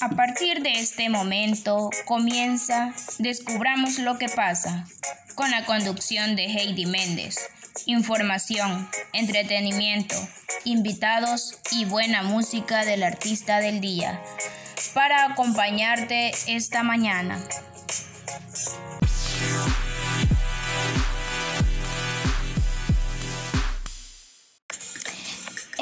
A partir de este momento comienza Descubramos lo que pasa con la conducción de Heidi Méndez. Información, entretenimiento, invitados y buena música del artista del día para acompañarte esta mañana.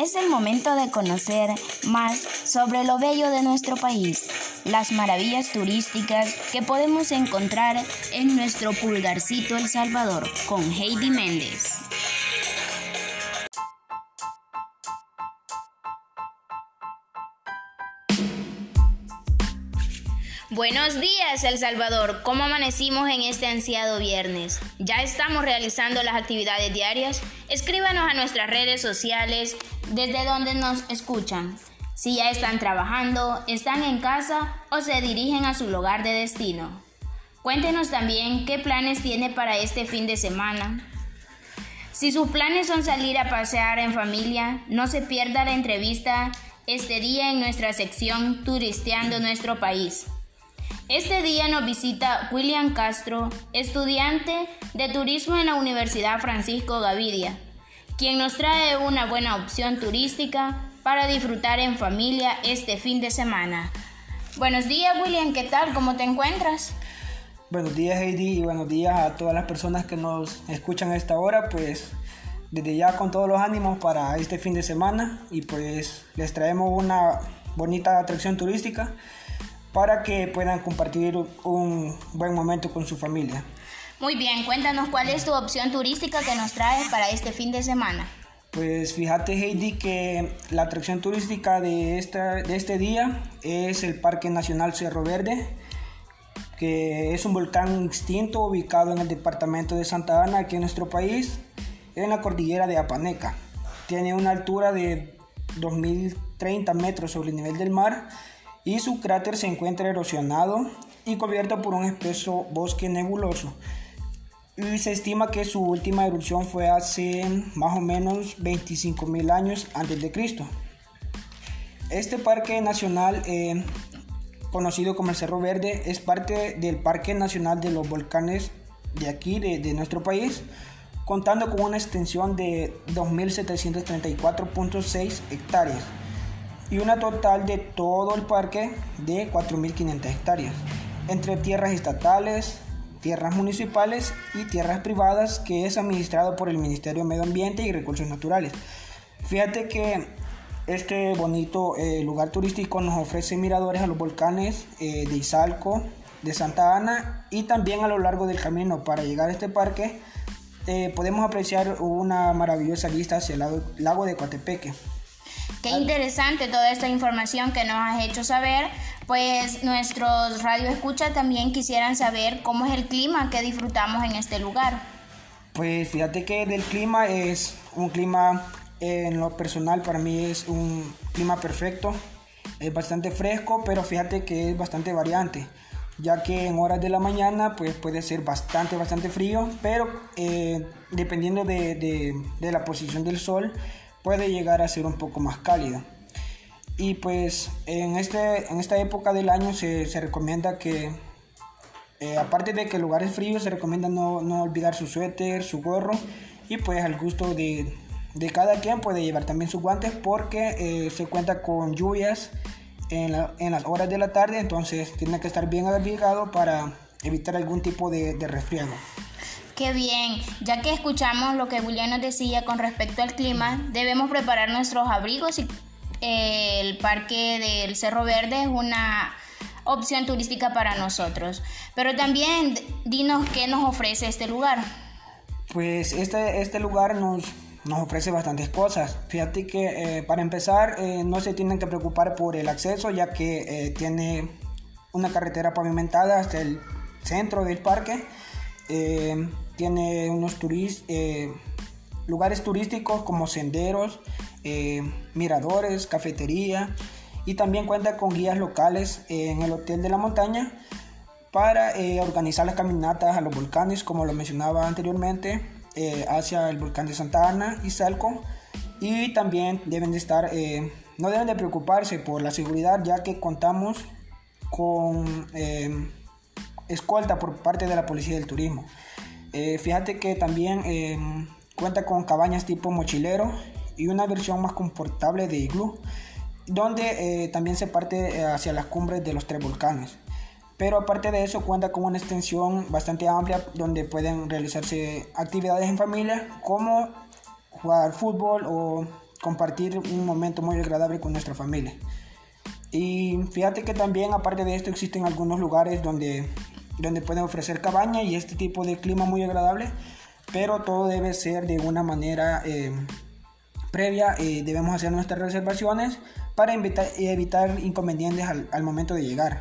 Es el momento de conocer más sobre lo bello de nuestro país, las maravillas turísticas que podemos encontrar en nuestro pulgarcito El Salvador con Heidi Méndez. Buenos días, El Salvador. ¿Cómo amanecimos en este ansiado viernes? ¿Ya estamos realizando las actividades diarias? Escríbanos a nuestras redes sociales desde donde nos escuchan. Si ya están trabajando, están en casa o se dirigen a su lugar de destino. Cuéntenos también qué planes tiene para este fin de semana. Si sus planes son salir a pasear en familia, no se pierda la entrevista este día en nuestra sección Turisteando nuestro país. Este día nos visita William Castro, estudiante de turismo en la Universidad Francisco Gavidia, quien nos trae una buena opción turística para disfrutar en familia este fin de semana. Buenos días William, ¿qué tal? ¿Cómo te encuentras? Buenos días Heidi y buenos días a todas las personas que nos escuchan a esta hora, pues desde ya con todos los ánimos para este fin de semana y pues les traemos una bonita atracción turística para que puedan compartir un buen momento con su familia. Muy bien, cuéntanos cuál es tu opción turística que nos traes para este fin de semana. Pues fíjate Heidi que la atracción turística de, esta, de este día es el Parque Nacional Cerro Verde, que es un volcán extinto ubicado en el departamento de Santa Ana, aquí en nuestro país, en la cordillera de Apaneca. Tiene una altura de 2.030 metros sobre el nivel del mar y su cráter se encuentra erosionado y cubierto por un espeso bosque nebuloso. Y se estima que su última erupción fue hace más o menos 25.000 años antes de Cristo. Este parque nacional, eh, conocido como el Cerro Verde, es parte del Parque Nacional de los Volcanes de aquí, de, de nuestro país, contando con una extensión de 2.734.6 hectáreas y una total de todo el parque de 4.500 hectáreas, entre tierras estatales, tierras municipales y tierras privadas que es administrado por el Ministerio de Medio Ambiente y Recursos Naturales. Fíjate que este bonito eh, lugar turístico nos ofrece miradores a los volcanes eh, de Izalco, de Santa Ana y también a lo largo del camino para llegar a este parque eh, podemos apreciar una maravillosa vista hacia el lago de Coatepeque. Qué interesante toda esta información que nos has hecho saber. Pues nuestros radio escucha también quisieran saber cómo es el clima que disfrutamos en este lugar. Pues fíjate que del clima es un clima en lo personal para mí es un clima perfecto. Es bastante fresco, pero fíjate que es bastante variante ya que en horas de la mañana pues puede ser bastante bastante frío pero eh, dependiendo de, de, la posición del sol puede llegar a ser un poco más cálido. Y pues en, este, en esta época del año se, se recomienda que, eh, aparte de que lugares fríos, se recomienda no, no, olvidar su suéter, su gorro y pues al gusto de, de cada quien puede llevar también sus guantes porque eh, se cuenta con lluvias en, en, las horas de la tarde, entonces tiene que estar bien abrigado para evitar algún tipo de, de resfriado. Qué bien, ya que escuchamos lo que William nos decía con respecto al clima, debemos preparar nuestros abrigos y eh, el parque del Cerro Verde es una opción turística para nosotros. Pero también dinos qué nos ofrece este lugar. Pues este, este lugar nos, nos ofrece bastantes cosas. Fíjate que eh, para empezar eh, no se tienen que preocupar por el acceso ya que tiene una carretera pavimentada hasta el centro del parque tiene unos eh, lugares turísticos como senderos, eh, miradores, cafetería y también cuenta con guías locales en el Hotel de la Montaña para organizar las caminatas a los volcanes como lo mencionaba anteriormente eh, hacia el volcán de Santa Ana y Salco y también deben de estar, eh, no deben de preocuparse por la seguridad ya que contamos con eh, escolta por parte de la Policía del Turismo. Fíjate que también cuenta con cabañas tipo mochilero y una versión más confortable de iglú, donde también se parte hacia las cumbres de los tres volcanes. Pero aparte de eso cuenta con una extensión bastante amplia donde pueden realizarse actividades en familia como jugar fútbol o compartir un momento muy agradable con nuestra familia. Y fíjate que también aparte de esto existen algunos lugares donde, donde pueden ofrecer cabaña y este tipo de clima muy agradable, pero todo debe ser de una manera eh, previa. Eh, debemos hacer nuestras reservaciones para evitar, inconvenientes al, momento de llegar.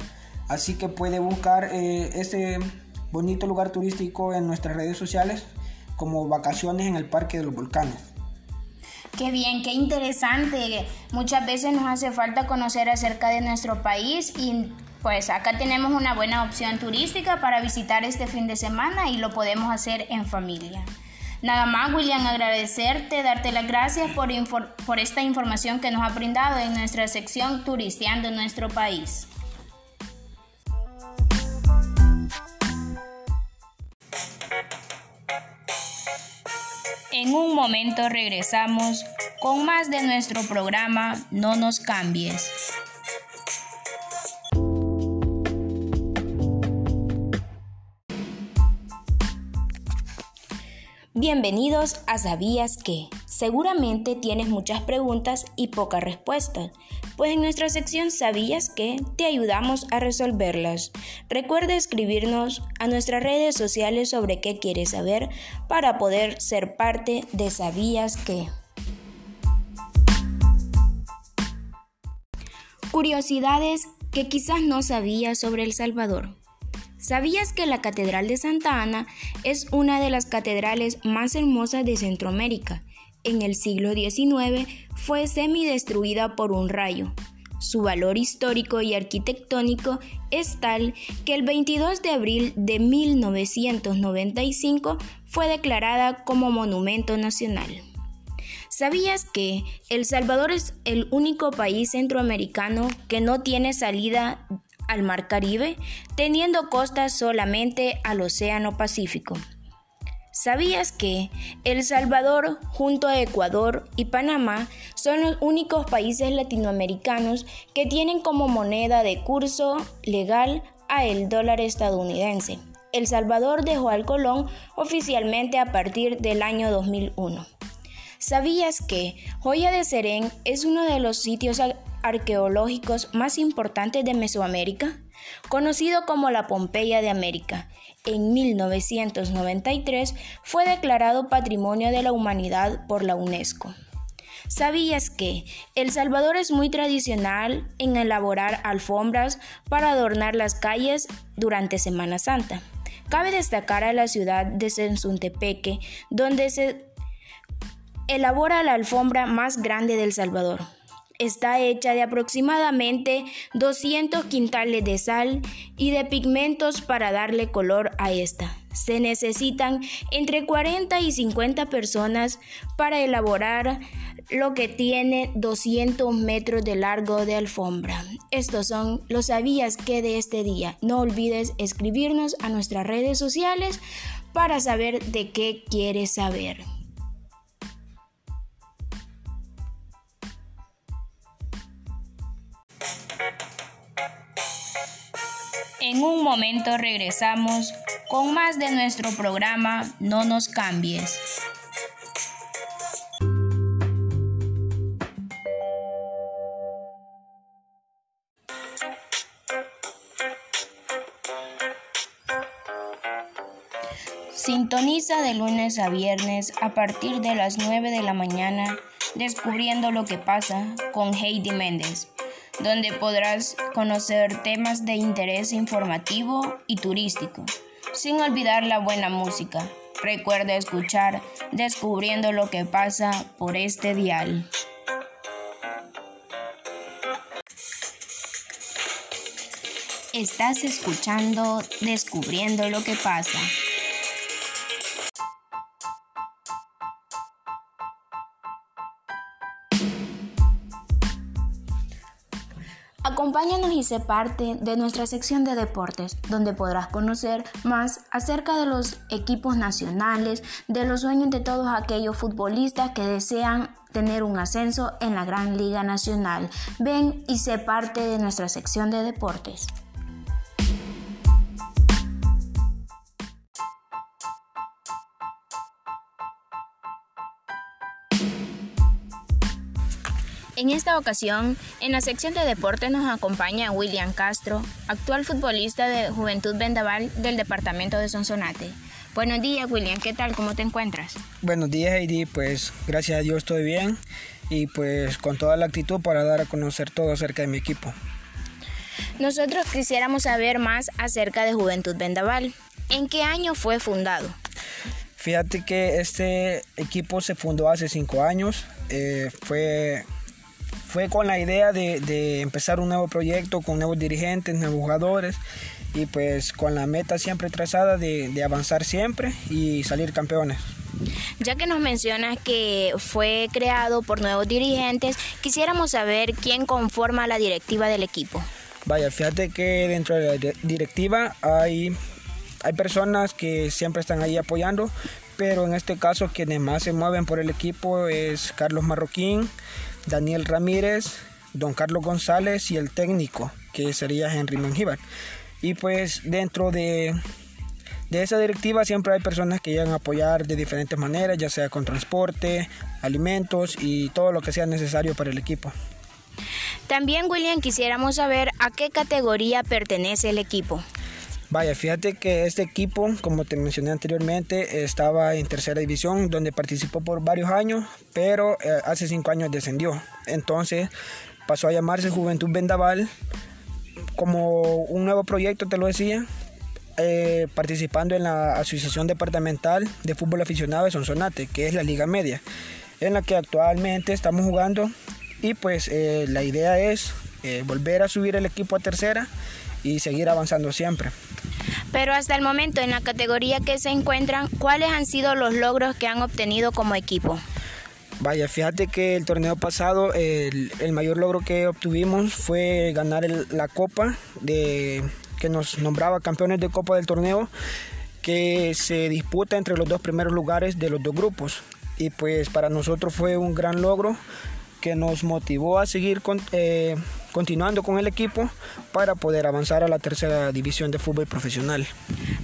Así que puede buscar eh, este bonito lugar turístico en nuestras redes sociales como vacaciones en el Parque de los Volcanes. Qué bien, qué interesante. Muchas veces nos hace falta conocer acerca de nuestro país y pues acá tenemos una buena opción turística para visitar este fin de semana y lo podemos hacer en familia. Nada más, William, agradecerte, darte las gracias por, por esta información que nos ha brindado en nuestra sección Turisteando nuestro país. En un momento regresamos con más de nuestro programa No nos cambies. Bienvenidos a Sabías que. Seguramente tienes muchas preguntas y pocas respuestas, pues en nuestra sección Sabías que te ayudamos a resolverlas. Recuerda escribirnos a nuestras redes sociales sobre qué quieres saber para poder ser parte de Sabías que. Curiosidades que quizás no sabías sobre El Salvador. ¿Sabías que la Catedral de Santa Ana es una de las catedrales más hermosas de Centroamérica? En el siglo XIX fue semidestruida por un rayo. Su valor histórico y arquitectónico es tal que el 22 de abril de 1995 fue declarada como Monumento Nacional. ¿Sabías que El Salvador es el único país centroamericano que no tiene salida al Mar Caribe, teniendo costas solamente al Océano Pacífico. ¿Sabías que El Salvador, junto a Ecuador y Panamá, son los únicos países latinoamericanos que tienen como moneda de curso legal a el dólar estadounidense? El Salvador dejó al colón oficialmente a partir del año 2001. ¿Sabías que Joya de Serén es uno de los sitios arqueológicos más importantes de Mesoamérica, conocido como la Pompeya de América. En 1993 fue declarado Patrimonio de la Humanidad por la UNESCO. ¿Sabías que El Salvador es muy tradicional en elaborar alfombras para adornar las calles durante Semana Santa? Cabe destacar a la ciudad de Sensuntepeque, donde se elabora la alfombra más grande del Salvador. Está hecha de aproximadamente 200 quintales de sal y de pigmentos para darle color a esta. Se necesitan entre 40 y 50 personas para elaborar lo que tiene 200 metros de largo de alfombra. Estos son los sabías que de este día. No olvides escribirnos a nuestras redes sociales para saber de qué quieres saber. En un momento regresamos con más de nuestro programa No nos cambies. Sintoniza de lunes a viernes a partir de las 9 de la mañana descubriendo lo que pasa con Heidi Méndez donde podrás conocer temas de interés informativo y turístico, sin olvidar la buena música. Recuerda escuchar Descubriendo lo que pasa por este dial. Estás escuchando Descubriendo lo que pasa. Y sé parte de nuestra sección de deportes, donde podrás conocer más acerca de los equipos nacionales, de los sueños de todos aquellos futbolistas que desean tener un ascenso en la Gran Liga Nacional. Ven y sé parte de nuestra sección de deportes. En esta ocasión, en la sección de deporte nos acompaña William Castro, actual futbolista de Juventud Vendaval del departamento de Sonsonate. Buenos días, William, ¿qué tal? ¿Cómo te encuentras? Buenos días, Heidi, pues gracias a Dios estoy bien y pues con toda la actitud para dar a conocer todo acerca de mi equipo. Nosotros quisiéramos saber más acerca de Juventud Vendaval. ¿En qué año fue fundado? Fíjate que este equipo se fundó hace cinco años. Eh, fue fue con la idea de, empezar un nuevo proyecto con nuevos dirigentes, nuevos jugadores y pues con la meta siempre trazada de, avanzar siempre y salir campeones. Ya que nos mencionas que fue creado por nuevos dirigentes, quisiéramos saber quién conforma la directiva del equipo. Vaya, fíjate que dentro de la directiva hay, hay personas que siempre están ahí apoyando, pero en este caso quienes más se mueven por el equipo es Carlos Marroquín, Daniel Ramírez, don Carlos González y el técnico, que sería Henry Mengíbar. Y pues dentro de, de esa directiva siempre hay personas que llegan a apoyar de diferentes maneras, ya sea con transporte, alimentos y todo lo que sea necesario para el equipo. También, William, quisiéramos saber a qué categoría pertenece el equipo. Vaya, fíjate que este equipo, como te mencioné anteriormente, estaba en tercera división, donde participó por varios años, pero eh, hace cinco años descendió. Entonces pasó a llamarse Juventud Vendaval, como un nuevo proyecto, te lo decía, eh, participando en la Asociación Departamental de Fútbol Aficionado de Sonsonate, que es la Liga Media, en la que actualmente estamos jugando. Y pues eh, la idea es volver a subir el equipo a tercera y seguir avanzando siempre. Pero hasta el momento en la categoría que se encuentran, ¿cuáles han sido los logros que han obtenido como equipo? Vaya, fíjate que el torneo pasado el, mayor logro que obtuvimos fue ganar la copa que nos nombraba campeones de copa del torneo que se disputa entre los dos primeros lugares de los dos grupos. Y pues para nosotros fue un gran logro que nos motivó a seguir con, eh, continuando con el equipo para poder avanzar a la tercera división de fútbol profesional.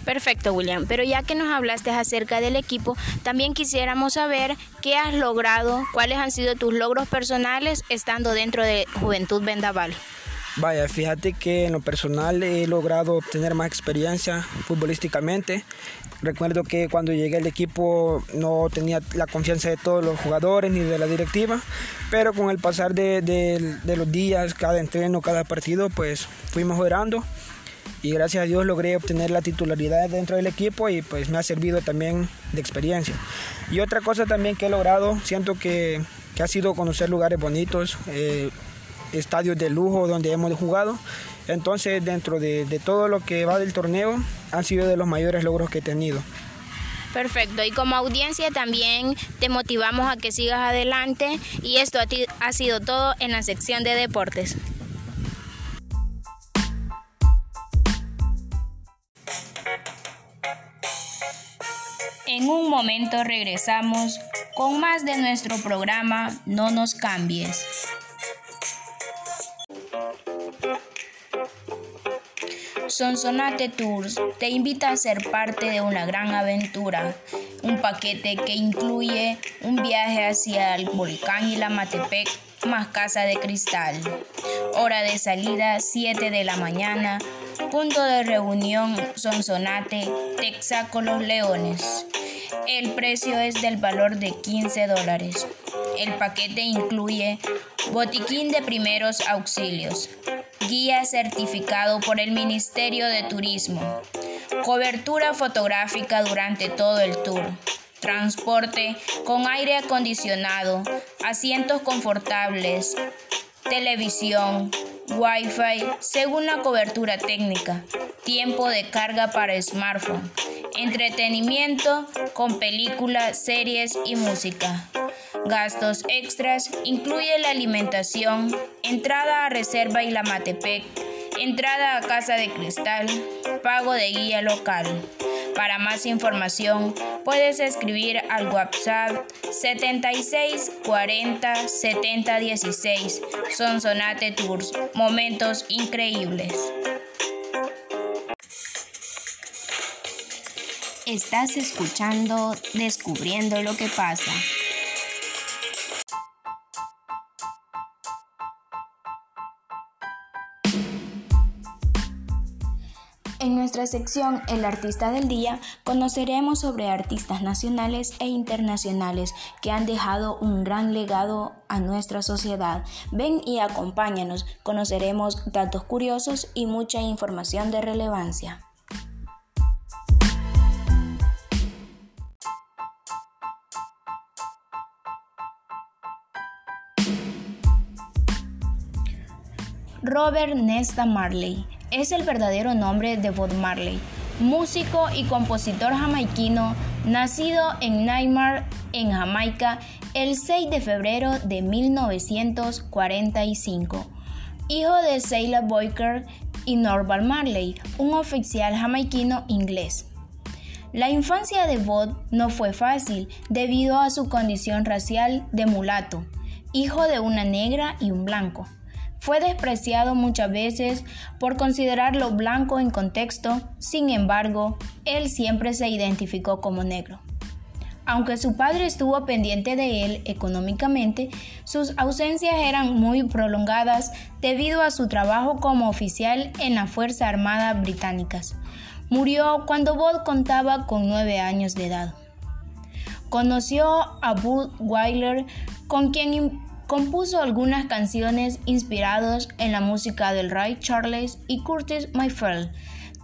Perfecto, William. Pero ya que nos hablaste acerca del equipo, también quisiéramos saber qué has logrado, cuáles han sido tus logros personales estando dentro de Juventud Vendaval. Vaya, fíjate que en lo personal he logrado obtener más experiencia futbolísticamente. Recuerdo que cuando llegué al equipo no tenía la confianza de todos los jugadores ni de la directiva, pero con el pasar de, los días, cada entreno, cada partido, pues fui mejorando y gracias a Dios logré obtener la titularidad dentro del equipo y pues me ha servido también de experiencia. Y otra cosa también que he logrado, siento que, ha sido conocer lugares bonitos. Eh, estadios de lujo donde hemos jugado. Entonces, dentro de, todo lo que va del torneo, han sido de los mayores logros que he tenido. Perfecto, y como audiencia también te motivamos a que sigas adelante y esto ha sido todo en la sección de deportes. En un momento regresamos con más de nuestro programa No nos cambies. Sonsonate Tours te invita a ser parte de una gran aventura, un paquete que incluye un viaje hacia el volcán y la Matepec más casa de cristal. Hora de salida 7 de la mañana, punto de reunión Sonsonate, Texaco Los Leones. El precio es del valor de 15 dólares. El paquete incluye botiquín de primeros auxilios, guía certificado por el Ministerio de Turismo, cobertura fotográfica durante todo el tour, transporte con aire acondicionado, asientos confortables, televisión, wifi según la cobertura técnica, tiempo de carga para smartphone, entretenimiento con películas, series y música. Gastos extras incluye la alimentación, entrada a reserva y la Matepec, entrada a Casa de Cristal, pago de guía local. Para más información, puedes escribir al WhatsApp 76 40 70 16. Son Sonate Tours, momentos increíbles. Estás escuchando Descubriendo lo que pasa. Sección El artista del día conoceremos sobre artistas nacionales e internacionales que han dejado un gran legado a nuestra sociedad. Ven y acompáñanos, conoceremos datos curiosos y mucha información de relevancia. Robert Nesta Marley es el verdadero nombre de Bob Marley, músico y compositor jamaiquino, nacido en Neymar, en Jamaica, el 6 de febrero de 1945. Hijo de Seila Boyker y Norval Marley, un oficial jamaiquino inglés. La infancia de Bob no fue fácil debido a su condición racial de mulato, hijo de una negra y un blanco. Fue despreciado muchas veces por considerarlo blanco en contexto, sin embargo, él siempre se identificó como negro. Aunque su padre estuvo pendiente de él económicamente, sus ausencias eran muy prolongadas debido a su trabajo como oficial en la Fuerza Armada Británicas. Murió cuando Bob contaba con nueve años de edad. Conoció a Bud Weiler, con quien Compuso algunas canciones inspiradas en la música del Ray Charles y Curtis Mayfield.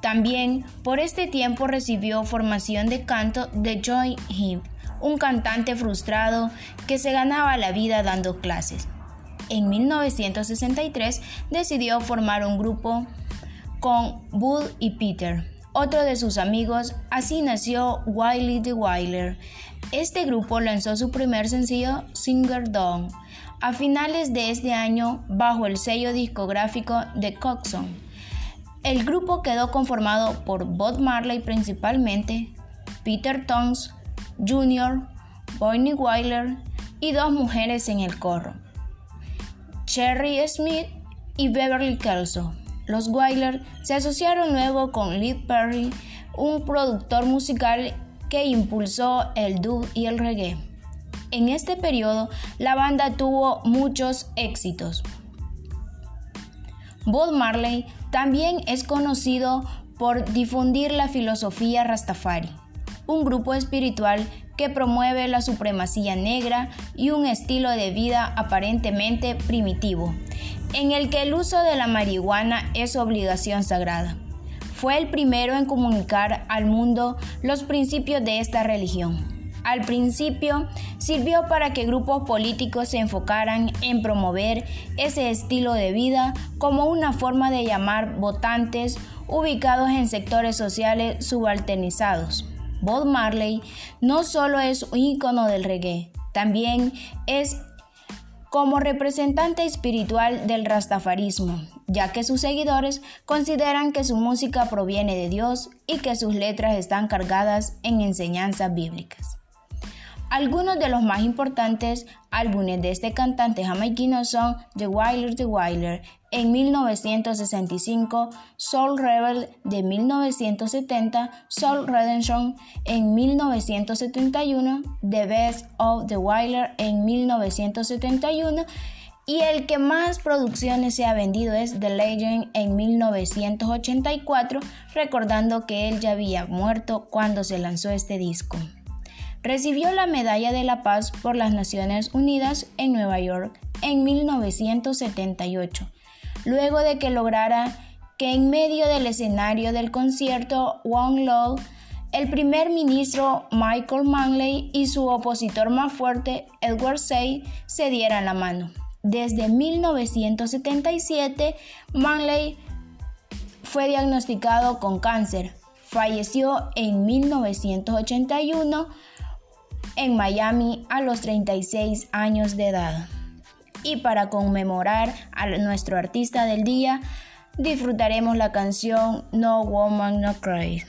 También por este tiempo recibió formación de canto de Joy Hip, un cantante frustrado que se ganaba la vida dando clases. En 1963 decidió formar un grupo con Bud y Peter, otro de sus amigos, así nació Wiley the Wyler. Este grupo lanzó su primer sencillo Singer Dawn a finales de este año bajo el sello discográfico de Coxon. El grupo quedó conformado por Bob Marley principalmente, Peter Toms Jr., Bonnie Wyler y dos mujeres en el coro, Cherry Smith y Beverly Kelso. Los Wyler se asociaron luego con Lee Perry, un productor musical que impulsó el dub y el reggae. En este periodo, la banda tuvo muchos éxitos. Bob Marley también es conocido por difundir la filosofía Rastafari, un grupo espiritual que promueve la supremacía negra y un estilo de vida aparentemente primitivo, en el que el uso de la marihuana es obligación sagrada. Fue el primero en comunicar al mundo los principios de esta religión al principio sirvió para que grupos políticos se enfocaran en promover ese estilo de vida como una forma de llamar votantes ubicados en sectores sociales subalternizados. Bob Marley no solo es un ícono del reggae, también es como representante espiritual del rastafarismo, ya que sus seguidores consideran que su música proviene de Dios y que sus letras están cargadas en enseñanzas bíblicas. Algunos de los más importantes álbumes de este cantante jamaiquino son The Wilder The Wilder en 1965, Soul Rebel de 1970, Soul Redemption en 1971, The Best of The Wilder en 1971 y el que más producciones se ha vendido es The Legend en 1984, recordando que él ya había muerto cuando se lanzó este disco. Recibió la Medalla de la Paz por las Naciones Unidas en Nueva York en 1978, luego de que lograra que en medio del escenario del concierto One Love, el primer ministro Michael Manley y su opositor más fuerte, Edward Say, se dieran la mano. Desde 1977, Manley fue diagnosticado con cáncer. Falleció en 1981 en Miami a los 36 años de edad. Y para conmemorar a nuestro artista del día, disfrutaremos la canción No Woman No Cry.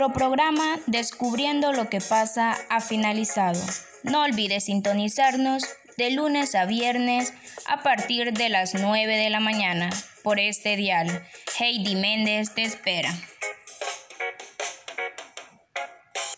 Nuestro programa Descubriendo lo que pasa ha finalizado. No olvides sintonizarnos de lunes a viernes a partir de las 9 de la mañana por este dial. Heidi Méndez te espera.